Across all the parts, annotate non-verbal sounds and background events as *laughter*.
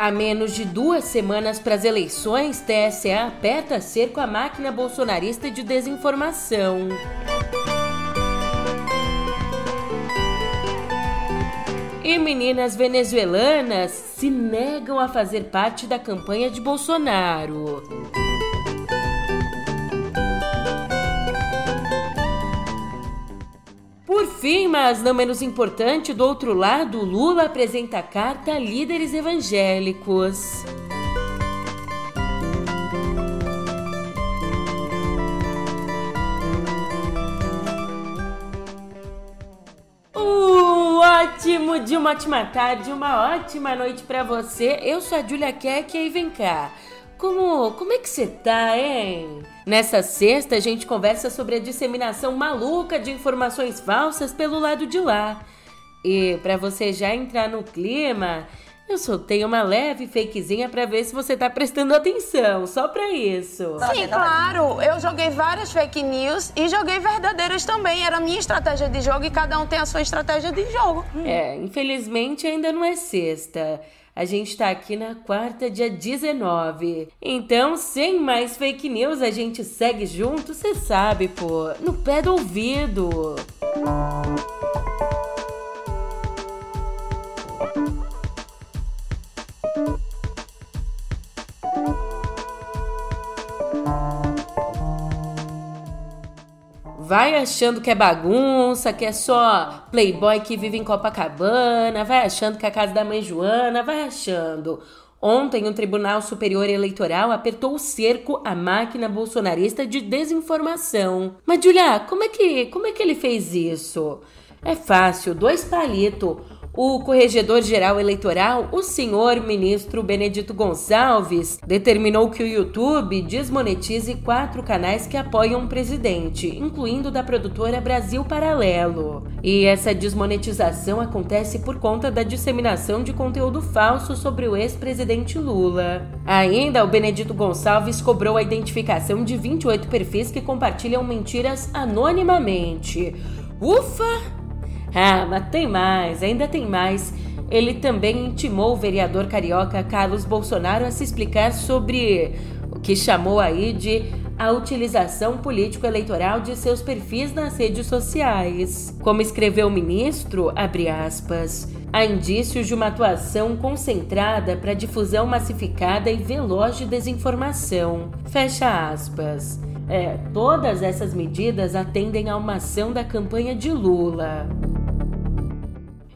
A menos de duas semanas para as eleições, TSE aperta cerco à máquina bolsonarista de desinformação. E meninas venezuelanas se negam a fazer parte da campanha de Bolsonaro. Por fim, mas não menos importante, do outro lado, Lula apresenta carta a líderes evangélicos. Ótimo dia, uma ótima tarde, uma ótima noite para você. Eu sou a Julia Keck e vem cá. Como, como é que você tá, hein? Nessa sexta, a gente conversa sobre a disseminação maluca de informações falsas pelo lado de lá. E para você já entrar no clima, eu soltei uma leve fakezinha para ver se você tá prestando atenção, só para isso. Sim, claro. Eu joguei várias fake news e joguei verdadeiras também. Era a minha estratégia de jogo e cada um tem a sua estratégia de jogo. É, infelizmente ainda não é sexta. A gente tá aqui na quarta, dia 19. Então, sem mais fake news, a gente segue junto, cê sabe, pô, no pé do ouvido. Vai achando que é bagunça, que é só playboy que vive em Copacabana, vai achando que é a casa da mãe Joana, vai achando. Ontem, o Tribunal Superior Eleitoral apertou o cerco à máquina bolsonarista de desinformação. Mas, Julia, como é que, como é que ele fez isso? É fácil, dois palitos o Corregedor-Geral Eleitoral, o senhor ministro Benedito Gonçalves, determinou que o YouTube desmonetize quatro canais que apoiam o presidente, incluindo da produtora Brasil Paralelo. E essa desmonetização acontece por conta da disseminação de conteúdo falso sobre o ex-presidente Lula. Ainda, o Benedito Gonçalves cobrou a identificação de 28 perfis que compartilham mentiras anonimamente. Ufa! Ah, mas tem mais, ainda tem mais. Ele também intimou o vereador carioca Carlos Bolsonaro a se explicar sobre o que chamou aí de a utilização político-eleitoral de seus perfis nas redes sociais. Como escreveu o ministro, abre aspas, há indícios de uma atuação concentrada para difusão massificada e veloz de desinformação. Fecha aspas. É, todas essas medidas atendem a uma ação da campanha de Lula.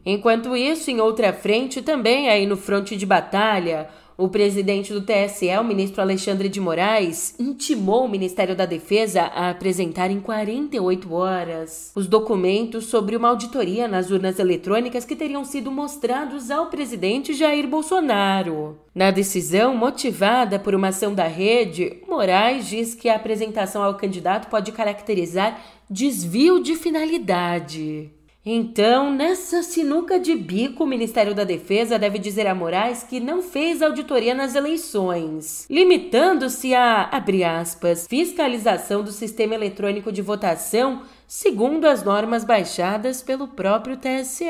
Enquanto isso, em outra frente, também aí no fronte de batalha, o presidente do TSE, o ministro Alexandre de Moraes, intimou o Ministério da Defesa a apresentar em 48 horas os documentos sobre uma auditoria nas urnas eletrônicas que teriam sido mostrados ao presidente Jair Bolsonaro. Na decisão, motivada por uma ação da rede, Moraes diz que a apresentação ao candidato pode caracterizar desvio de finalidade. Então, nessa sinuca de bico, o Ministério da Defesa deve dizer a Moraes que não fez auditoria nas eleições, limitando-se a, abre aspas, fiscalização do sistema eletrônico de votação segundo as normas baixadas pelo próprio TSE.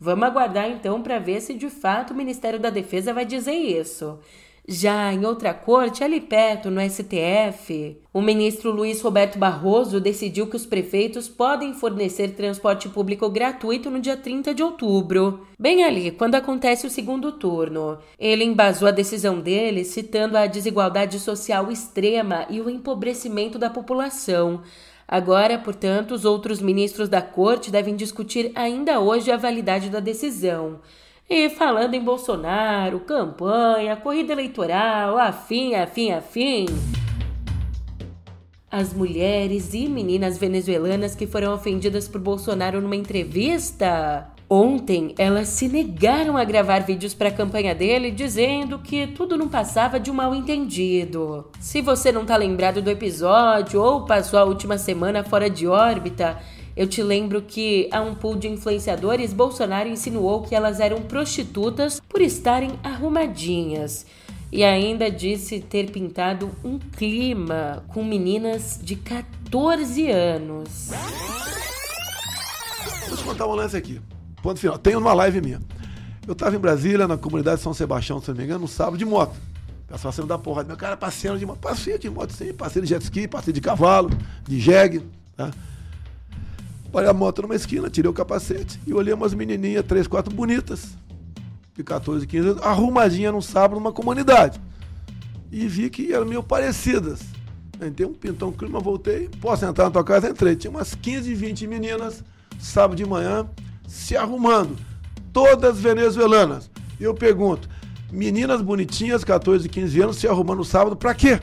Vamos aguardar então para ver se de fato o Ministério da Defesa vai dizer isso. Já em outra corte, ali perto, no STF, o ministro Luiz Roberto Barroso decidiu que os prefeitos podem fornecer transporte público gratuito no dia 30 de outubro, bem ali, quando acontece o segundo turno. Ele embasou a decisão dele citando a desigualdade social extrema e o empobrecimento da população. Agora, portanto, os outros ministros da corte devem discutir ainda hoje a validade da decisão. E falando em Bolsonaro, campanha, corrida eleitoral, afim, afim, afim. As mulheres e meninas venezuelanas que foram ofendidas por Bolsonaro numa entrevista. Ontem, elas se negaram a gravar vídeos para a campanha dele, dizendo que tudo não passava de um mal entendido. Se você não tá lembrado do episódio ou passou a última semana fora de órbita, eu te lembro que a um pool de influenciadores, Bolsonaro insinuou que elas eram prostitutas por estarem arrumadinhas. E ainda disse ter pintado um clima com meninas de 14 anos. Vou te contar um lance aqui. Ponto final. Tenho numa live minha. Eu estava em Brasília, na comunidade de São Sebastião, se não me engano, no sábado de moto. Pessoal saindo da porrada. Meu cara passeando de moto. Passeio de moto, sim. Passeio de jet ski, passeio de cavalo, de jegue. Tá? Parei a moto numa esquina, tirei o capacete e olhei umas menininhas, três, quatro bonitas, de 14, 15 anos, arrumadinha num sábado numa comunidade. E vi que eram meio parecidas. Entrei um pintão clima, voltei. Posso entrar na tua casa? Entrei. Tinha umas 15, 20 meninas, sábado de manhã, se arrumando. Todas venezuelanas. Eu pergunto: meninas bonitinhas, 14, 15 anos, se arrumando sábado, pra quê?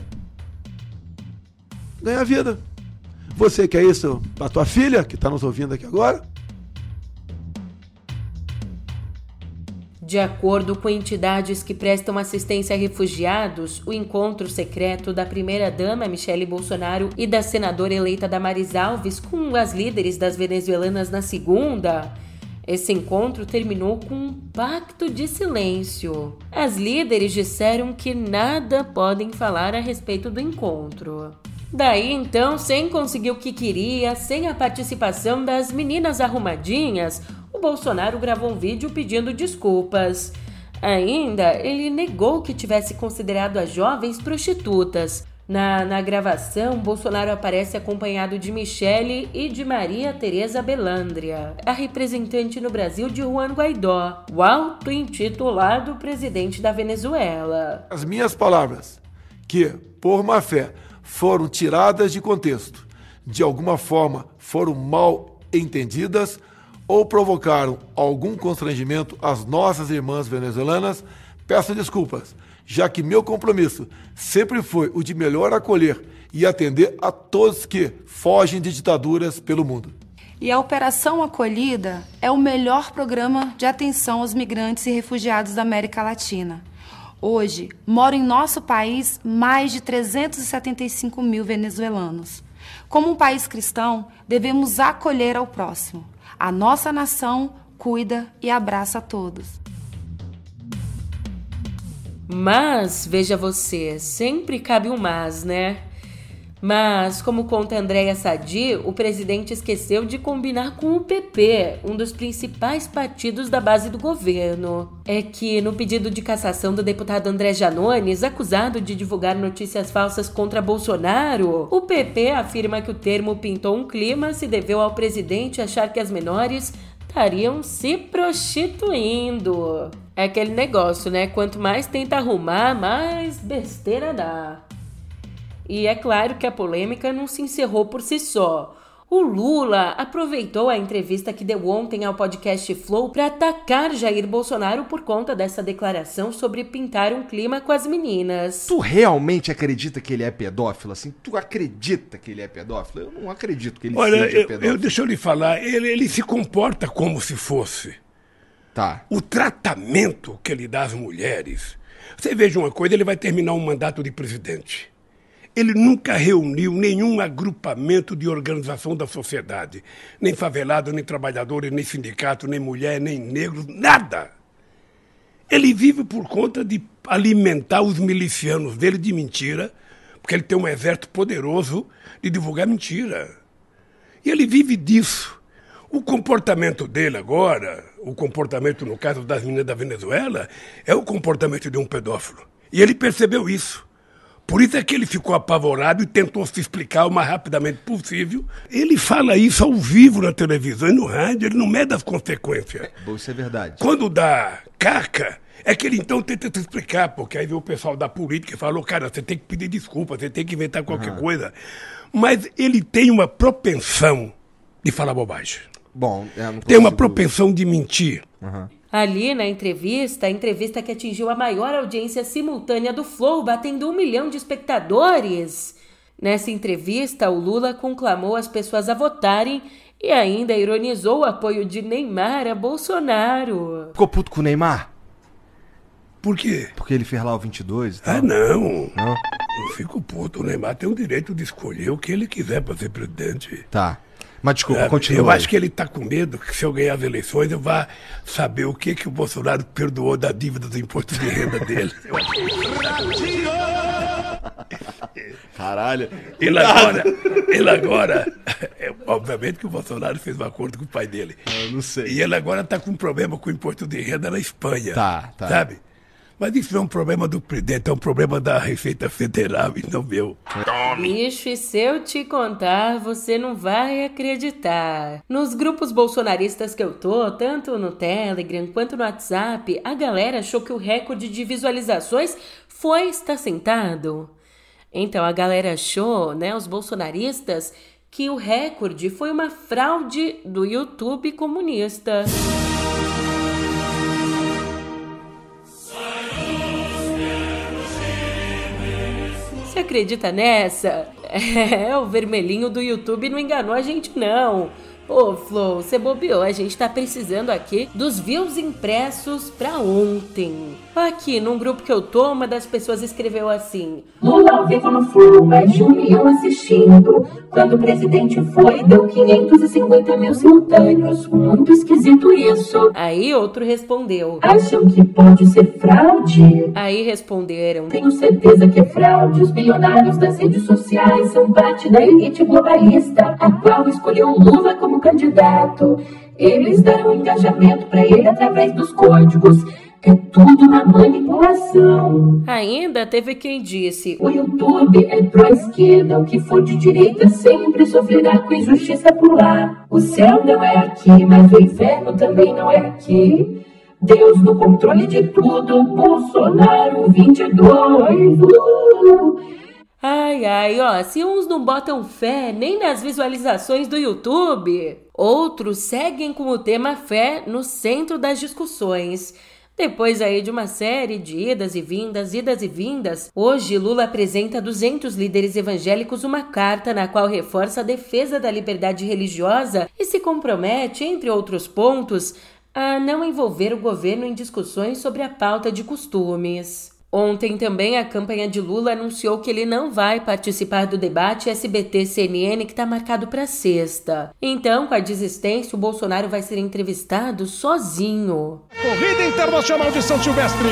Ganhar vida. Você quer isso pra tua filha, que está nos ouvindo aqui agora? De acordo com entidades que prestam assistência a refugiados, o encontro secreto da primeira-dama Michele Bolsonaro e da senadora eleita Damaris Alves com as líderes das venezuelanas na segunda. Esse encontro terminou com um pacto de silêncio. As líderes disseram que nada podem falar a respeito do encontro. Daí então, sem conseguir o que queria, sem a participação das meninas arrumadinhas, o Bolsonaro gravou um vídeo pedindo desculpas. Ainda, ele negou que tivesse considerado as jovens prostitutas. Na, na gravação, Bolsonaro aparece acompanhado de Michele e de Maria Tereza Belandria, a representante no Brasil de Juan Guaidó, o auto-intitulado presidente da Venezuela. As minhas palavras, que, por má fé, foram tiradas de contexto, de alguma forma foram mal entendidas ou provocaram algum constrangimento às nossas irmãs venezuelanas, peço desculpas, já que meu compromisso sempre foi o de melhor acolher e atender a todos que fogem de ditaduras pelo mundo. E a Operação Acolhida é o melhor programa de atenção aos migrantes e refugiados da América Latina. Hoje, moram em nosso país mais de 375 mil venezuelanos. Como um país cristão, devemos acolher ao próximo. A nossa nação cuida e abraça a todos. Mas, veja você, sempre cabe um mas, né? Mas, como conta Andréa Sadi, o presidente esqueceu de combinar com o PP, um dos principais partidos da base do governo. É que, no pedido de cassação do deputado André Janones, acusado de divulgar notícias falsas contra Bolsonaro, o PP afirma que o termo pintou um clima se deveu ao presidente achar que as menores estariam se prostituindo. É aquele negócio, né? Quanto mais tenta arrumar, mais besteira dá. E é claro que a polêmica não se encerrou por si só. O Lula aproveitou a entrevista que deu ontem ao podcast Flow para atacar Jair Bolsonaro por conta dessa declaração sobre pintar um clima com as meninas. Tu realmente acredita que ele é pedófilo? Assim, tu acredita que ele é pedófilo? Eu não acredito que ele Olha, seja eu, pedófilo. eu, deixa eu lhe falar, ele, ele se comporta como se fosse. Tá. O tratamento que ele dá às mulheres. Você veja uma coisa, ele vai terminar um mandato de presidente. Ele nunca reuniu nenhum agrupamento de organização da sociedade. Nem favelado, nem trabalhadores, nem sindicato, nem mulher, nem negros, nada. Ele vive por conta de alimentar os milicianos dele de mentira, porque ele tem um exército poderoso de divulgar mentira. E ele vive disso. O comportamento dele agora, o comportamento, no caso das meninas da Venezuela, é o comportamento de um pedófilo. E ele percebeu isso. Por isso é que ele ficou apavorado e tentou se explicar o mais rapidamente possível. Ele fala isso ao vivo na televisão e no rádio, ele não mede as consequências. Bom, isso é verdade. Quando dá caca, é que ele então tenta se explicar, porque aí vem o pessoal da política e falou, cara, você tem que pedir desculpa, você tem que inventar qualquer coisa. Mas ele tem uma propensão de falar bobagem. Bom, não Tem uma propensão de mentir. Ali na entrevista, a entrevista que atingiu a maior audiência simultânea do Flow, batendo um milhão de espectadores. Nessa entrevista, o Lula conclamou as pessoas a votarem e ainda ironizou o apoio de Neymar a Bolsonaro. Ficou puto com o Neymar? Por quê? Porque ele fez lá o 22 e tal? Ah, não. Não? Não fico puto. O Neymar tem o direito de escolher o que ele quiser para ser presidente. Tá. Mas desculpa, É, continua. eu aí. acho que ele está com medo que se eu ganhar as eleições eu vá saber o que, que o Bolsonaro perdoou da dívida do imposto de renda dele. *laughs* Caralho. Ele agora, ele agora, é, obviamente que o Bolsonaro fez um acordo com o pai dele. Eu não sei. E ele agora está com um problema com o imposto de renda na Espanha. Tá, tá. Sabe? Mas isso não é um problema do presidente, é um problema da Receita Federal e não meu. Bicho, e se eu te contar, você não vai acreditar. Nos grupos bolsonaristas que eu tô, tanto no Telegram quanto no WhatsApp, a galera achou que o recorde de visualizações foi estar sentado. Então a galera achou, né, os bolsonaristas, que o recorde foi uma fraude do YouTube comunista. Acredita nessa? *laughs* É, o vermelhinho do YouTube não enganou a gente, não. Ô, Flow, você bobeou. A gente tá precisando aqui dos views impressos pra ontem. Aqui, num grupo que eu tô, uma das pessoas escreveu assim: Lula ao vivo no Flow, mais de um milhão assistindo. Quando o presidente foi, deu 550 mil simultâneos. Muito esquisito isso. Aí outro respondeu. Acham que pode ser fraude? Aí responderam: Tenho certeza que é fraude. Os bilionários das redes sociais são parte da elite globalista, a qual escolheu Lula como candidato. Eles deram engajamento para ele através dos códigos. É tudo uma manipulação. Ainda teve quem disse: O YouTube é pró-esquerda, o que for de direita sempre sofrerá com injustiça por lá. O céu não é aqui, mas o inferno também não é aqui. Deus no controle de tudo, Bolsonaro 22. Uh! Ai, ai, ó, se uns não botam fé nem nas visualizações do YouTube, outros seguem com o tema fé no centro das discussões. Depois aí de uma série de idas e vindas, idas e vindas, hoje Lula apresenta a 200 líderes evangélicos uma carta na qual reforça a defesa da liberdade religiosa e se compromete, entre outros pontos, a não envolver o governo em discussões sobre a pauta de costumes. Ontem também a campanha de Lula anunciou que ele não vai participar do debate SBT-CNN que está marcado para sexta. Então, com a desistência, o Bolsonaro vai ser entrevistado sozinho. Corrida Internacional de São Silvestre.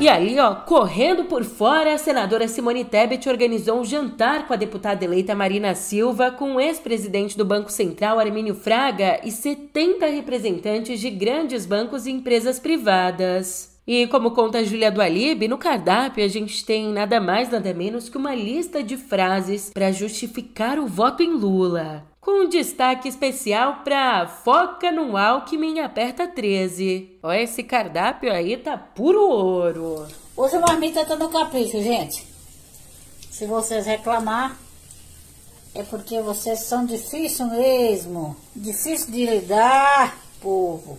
E ali, ó, correndo por fora, a senadora Simone Tebet organizou um jantar com a deputada eleita Marina Silva, com o ex-presidente do Banco Central, Armínio Fraga, e 70 representantes de grandes bancos e empresas privadas. E como conta a Júlia do Alibe, no cardápio a gente tem nada mais nada menos que uma lista de frases para justificar o voto em Lula. Com um destaque especial para Foca no Alckmin aperta 13. Ó, esse cardápio aí tá puro ouro. Hoje a marmita tá no capricho, gente. Se vocês reclamar, é porque vocês são difíceis mesmo. Difícil de lidar, povo.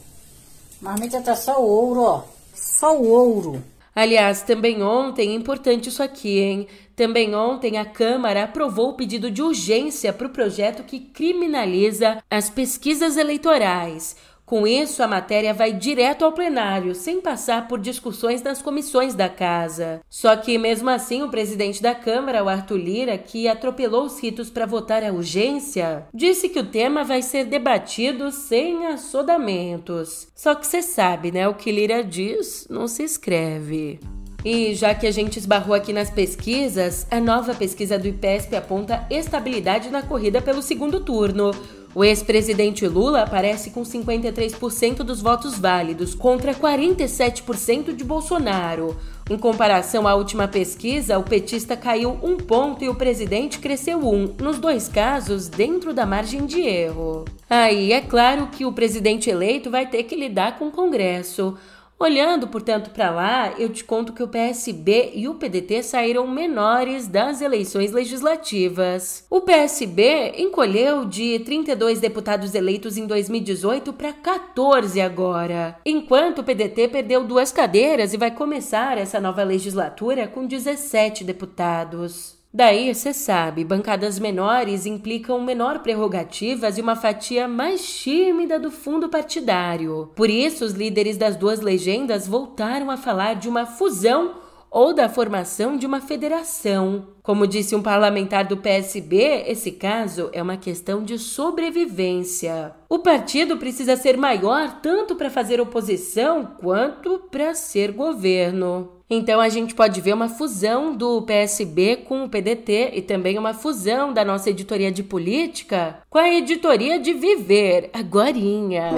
Marmita tá só o ouro, ó só o ouro. Aliás, também ontem, importante isso aqui, hein? Também ontem a Câmara aprovou o pedido de urgência para o projeto que criminaliza as pesquisas eleitorais. Com isso, a matéria vai direto ao plenário, sem passar por discussões nas comissões da casa. Só que, mesmo assim, o presidente da Câmara, o Arthur Lira, que atropelou os ritos para votar a urgência, disse que o tema vai ser debatido sem assodamentos. Só que você sabe, né? O que Lira diz não se escreve. E já que a gente esbarrou aqui nas pesquisas, a nova pesquisa do IPESP aponta estabilidade na corrida pelo segundo turno. O ex-presidente Lula aparece com 53% dos votos válidos contra 47% de Bolsonaro. Em comparação à última pesquisa, o petista caiu um ponto e o presidente cresceu um, nos dois casos dentro da margem de erro. Aí é claro que o presidente eleito vai ter que lidar com o Congresso. Olhando, portanto, para lá, eu te conto que o PSB e o PDT saíram menores das eleições legislativas. O PSB encolheu de 32 deputados eleitos em 2018 para 14 agora, enquanto o PDT perdeu duas cadeiras e vai começar essa nova legislatura com 17 deputados. Daí, você sabe, bancadas menores implicam menor prerrogativas e uma fatia mais tímida do fundo partidário. Por isso, os líderes das duas legendas voltaram a falar de uma fusão ou da formação de uma federação. Como disse um parlamentar do PSB, esse caso é uma questão de sobrevivência. O partido precisa ser maior tanto para fazer oposição quanto para ser governo. Então a gente pode ver uma fusão do PSB com o PDT e também uma fusão da nossa editoria de política com a editoria de Viver, agorinha.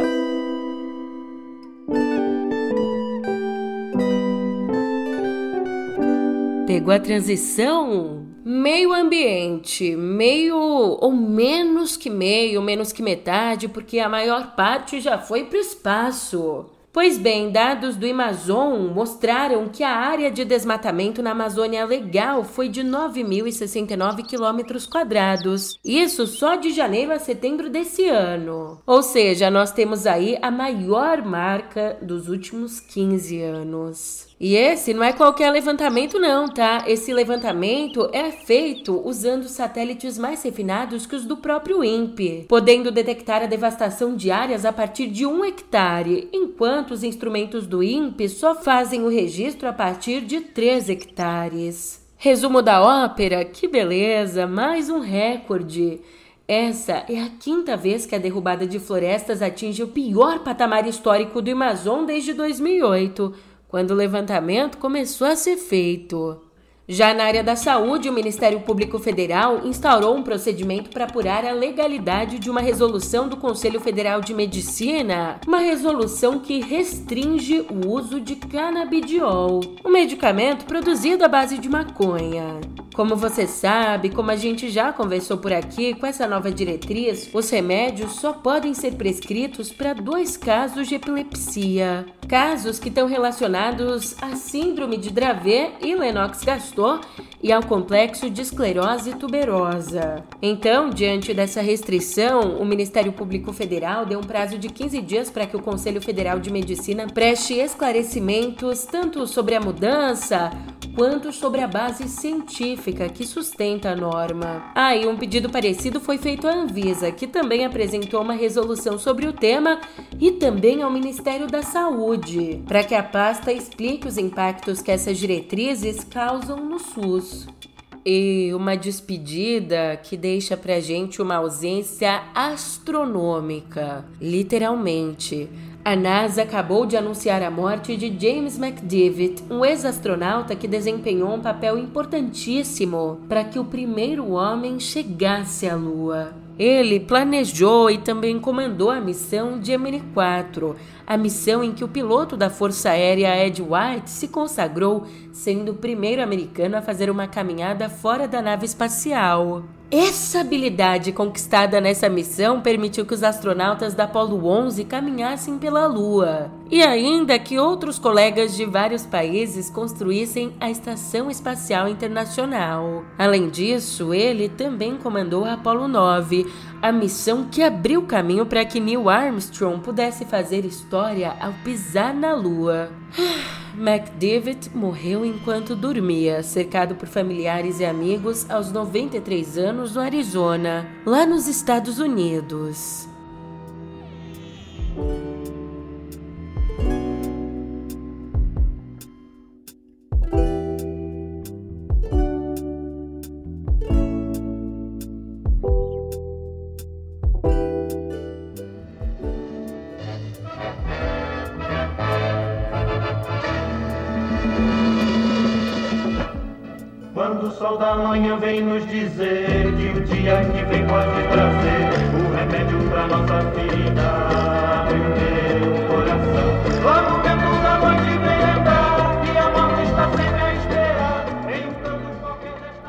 Pegou a transição? Meio ambiente, meio ou menos que meio, menos que metade, porque a maior parte já foi para o espaço. Pois bem, dados do Amazon mostraram que a área de desmatamento na Amazônia Legal foi de 9.069 quilômetros quadrados. Isso só de janeiro a setembro desse ano. Ou seja, nós temos aí a maior marca dos últimos 15 anos. E esse não é qualquer levantamento, não, tá? Esse levantamento é feito usando satélites mais refinados que os do próprio INPE, podendo detectar a devastação de áreas a partir de um hectare, enquanto os instrumentos do INPE só fazem o registro a partir de 3 hectares. Resumo da ópera: que beleza! Mais um recorde! Essa é a quinta vez que a derrubada de florestas atinge o pior patamar histórico do Amazon desde 2008 quando o levantamento começou a ser feito. Já na área da saúde, o Ministério Público Federal instaurou um procedimento para apurar a legalidade de uma resolução do Conselho Federal de Medicina, uma resolução que restringe o uso de canabidiol, um medicamento produzido à base de maconha. Como você sabe, como a gente já conversou por aqui, com essa nova diretriz, os remédios só podem ser prescritos para dois casos de epilepsia. Casos que estão relacionados à síndrome de Dravet e Lennox-Gastaut e ao complexo de esclerose tuberosa. Então, diante dessa restrição, o Ministério Público Federal deu um prazo de 15 dias para que o Conselho Federal de Medicina preste esclarecimentos tanto sobre a mudança quanto sobre a base científica que sustenta a norma. Ah, e um pedido parecido foi feito à Anvisa, que também apresentou uma resolução sobre o tema, e também ao Ministério da Saúde, para que a pasta explique os impactos que essas diretrizes causam no SUS. E uma despedida que deixa pra gente uma ausência astronômica, literalmente. A NASA acabou de anunciar a morte de James McDivitt, um ex-astronauta que desempenhou um papel importantíssimo para que o primeiro homem chegasse à Lua. Ele planejou e também comandou a missão Gemini 4, a missão em que o piloto da Força Aérea Ed White se consagrou, sendo o primeiro americano a fazer uma caminhada fora da nave espacial. Essa habilidade conquistada nessa missão permitiu que os astronautas da Apollo 11 caminhassem pela Lua, e ainda que outros colegas de vários países construíssem a Estação Espacial Internacional. Além disso, ele também comandou a Apollo 9, a missão que abriu caminho para que Neil Armstrong pudesse fazer história ao pisar na Lua. *sighs* McDavid morreu enquanto dormia, cercado por familiares e amigos aos 93 anos no Arizona, lá nos Estados Unidos. Sol da manhã vem nos dizer que o dia que vem pode trazer o remédio pra nossa abre o meu coração. Lá no vento da vem lembrar que a morte está sempre a esperar.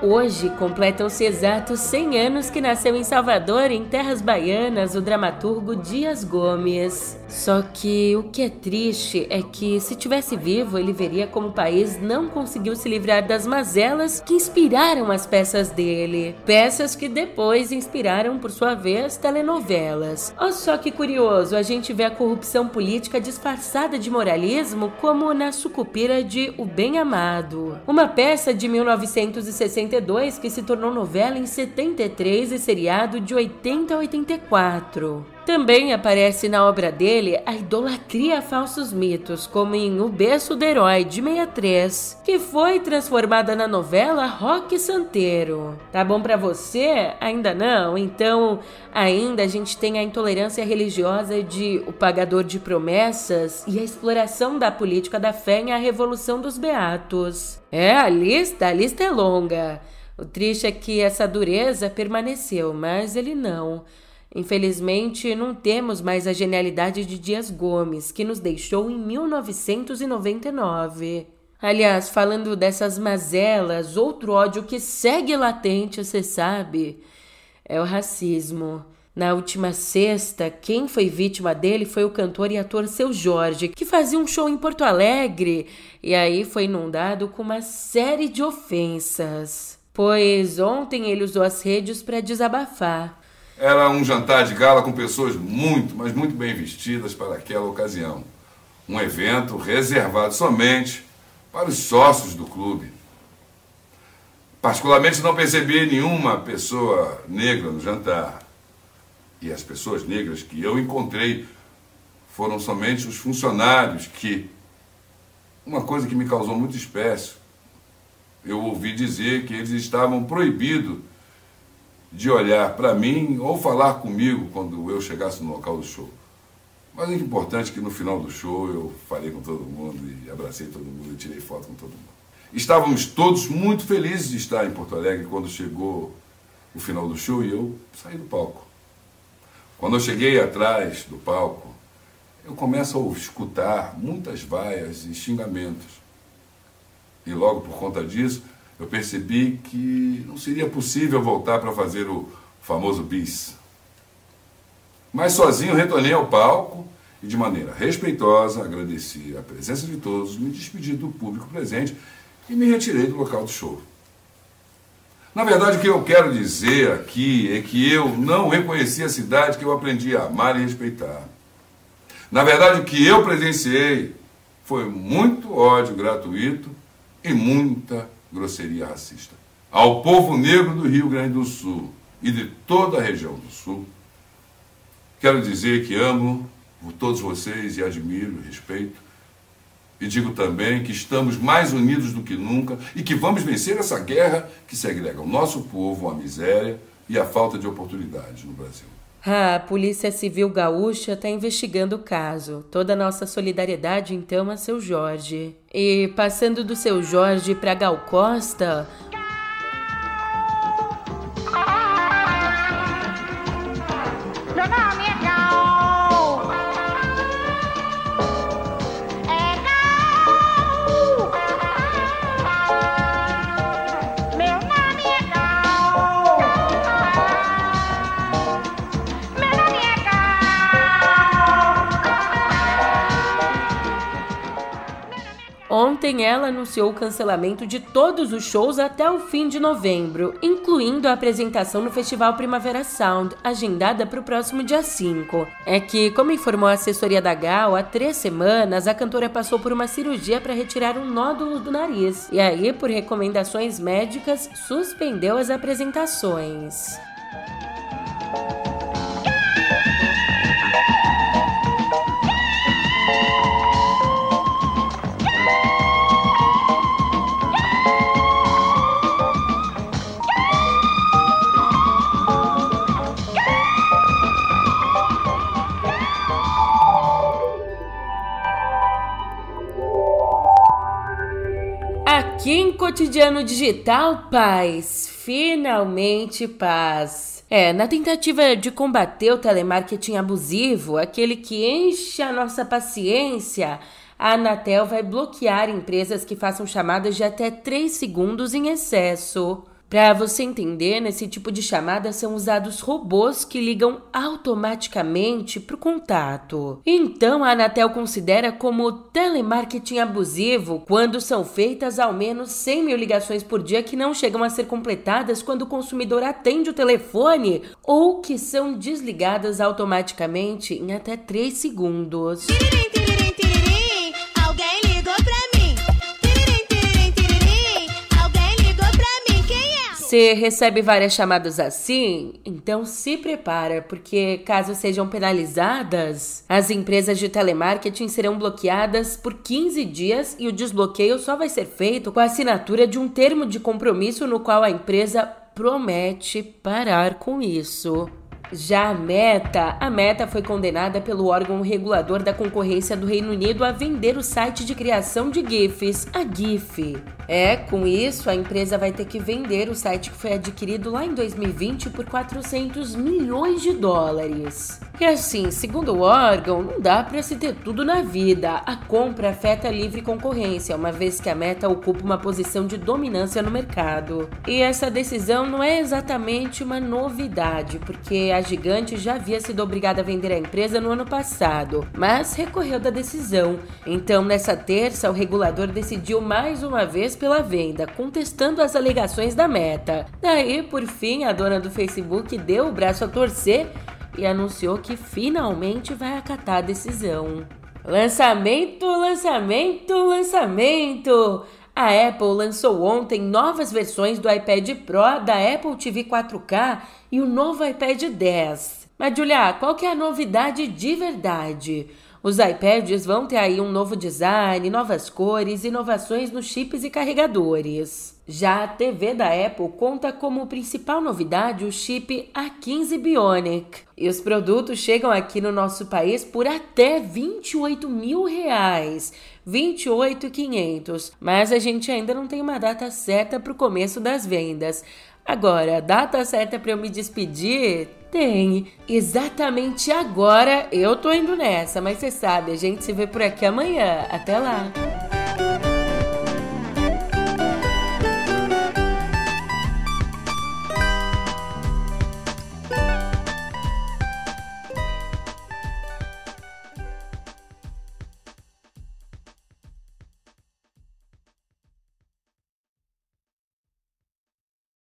Canto Hoje completam-se exatos 100 anos que nasceu em Salvador, em terras baianas, o dramaturgo Dias Gomes. Só que o que é triste é que, se tivesse vivo, ele veria como o país não conseguiu se livrar das mazelas que inspiraram as peças dele. Peças que depois inspiraram, por sua vez, telenovelas. Olha só que curioso, a gente vê a corrupção política disfarçada de moralismo, como na Sucupira de O Bem Amado, uma peça de 1962 que se tornou novela em 73 e seriado de 80 a 84. Também aparece na obra dele a idolatria a falsos mitos, como em O Berço do Herói, de 63, que foi transformada na novela Rock Santeiro. Tá bom para você? Ainda não? Então, ainda a gente tem a intolerância religiosa de O Pagador de Promessas e a exploração da política da fé em A Revolução dos Beatos. É, a lista, a lista é longa. O triste é que essa dureza permaneceu, mas ele não. Infelizmente, não temos mais a genialidade de Dias Gomes, que nos deixou em 1999. Aliás, falando dessas mazelas, outro ódio que segue latente, você sabe, é o racismo. Na última sexta, quem foi vítima dele foi o cantor e ator Seu Jorge, que fazia um show em Porto Alegre e aí foi inundado com uma série de ofensas. Pois ontem ele usou as redes para desabafar. Era um jantar de gala com pessoas muito, mas muito bem vestidas para aquela ocasião. Um evento reservado somente para os sócios do clube. Particularmente não percebi nenhuma pessoa negra no jantar. E as pessoas negras que eu encontrei foram somente os funcionários que. Uma coisa que me causou muito espécie. Eu ouvi dizer que eles estavam proibidos de olhar para mim ou falar comigo quando eu chegasse no local do show. Mas o importante é que no final do show eu falei com todo mundo e abracei todo mundo e tirei foto com todo mundo. Estávamos todos muito felizes de estar em Porto Alegre quando chegou o final do show e eu saí do palco. Quando eu cheguei atrás do palco, eu começo a escutar muitas vaias e xingamentos. E logo por conta disso, eu percebi que não seria possível voltar para fazer o famoso bis. Mas sozinho retornei ao palco e, de maneira respeitosa, agradeci a presença de todos, me despedi do público presente e me retirei do local do show. Na verdade, o que eu quero dizer aqui é que eu não reconheci a cidade que eu aprendi a amar e respeitar. Na verdade, o que eu presenciei foi muito ódio gratuito e muita grosseria racista. Ao povo negro do Rio Grande do Sul e de toda a região do Sul, quero dizer que amo todos vocês e admiro, respeito. E digo também que estamos mais unidos do que nunca e que vamos vencer essa guerra que segrega o nosso povo à miséria e à falta de oportunidades no Brasil. A Polícia Civil Gaúcha está investigando o caso. Toda a nossa solidariedade, então, a seu Jorge. E passando do seu Jorge para Gal Costa, Ontem ela anunciou o cancelamento de todos os shows até o fim de novembro, incluindo a apresentação no Festival Primavera Sound, agendada para o próximo dia 5. É que, como informou a assessoria da Gal, há três semanas a cantora passou por uma cirurgia para retirar um nódulo do nariz, e aí, por recomendações médicas, suspendeu as apresentações. Cotidiano Digital, paz. Finalmente paz. É, na tentativa de combater o telemarketing abusivo, aquele que enche a nossa paciência, a Anatel vai bloquear empresas que façam chamadas de até 3 segundos em excesso. Para você entender, nesse tipo de chamada são usados robôs que ligam automaticamente para o contato. Então a Anatel considera como telemarketing abusivo quando são feitas ao menos 100 mil ligações por dia que não chegam a ser completadas quando o consumidor atende o telefone ou que são desligadas automaticamente em até 3 segundos. Você recebe várias chamadas assim? Então se prepara, porque caso sejam penalizadas, as empresas de telemarketing serão bloqueadas por 15 dias e o desbloqueio só vai ser feito com a assinatura de um termo de compromisso no qual a empresa promete parar com isso. Já a Meta, a Meta foi condenada pelo órgão regulador da concorrência do Reino Unido a vender o site de criação de GIFs, a GIF. É, com isso, a empresa vai ter que vender o site que foi adquirido lá em 2020 por 400 milhões de dólares. E assim, segundo o órgão, não dá para se ter tudo na vida. A compra afeta a livre concorrência, uma vez que a Meta ocupa uma posição de dominância no mercado. E essa decisão não é exatamente uma novidade, porque a gigante já havia sido obrigada a vender a empresa no ano passado, mas recorreu da decisão. Então, nessa terça, o regulador decidiu mais uma vez pela venda, contestando as alegações da Meta. Daí, por fim, a dona do Facebook deu o braço a torcer e anunciou que finalmente vai acatar a decisão. Lançamento, lançamento, lançamento! A Apple lançou ontem novas versões do iPad Pro, da Apple TV 4K e o novo iPad 10. Mas, Julia, qual que é a novidade de verdade? Os iPads vão ter aí um novo design, novas cores, inovações nos chips e carregadores. Já a TV da Apple conta como principal novidade o chip A15 Bionic. E os produtos chegam aqui no nosso país por até 28 mil reais. 28,500. Mas a gente ainda não tem uma data certa para o começo das vendas. Agora, data certa para eu me despedir? Tem. Exatamente agora eu tô indo nessa, mas você sabe, a gente se vê por aqui amanhã. Até lá.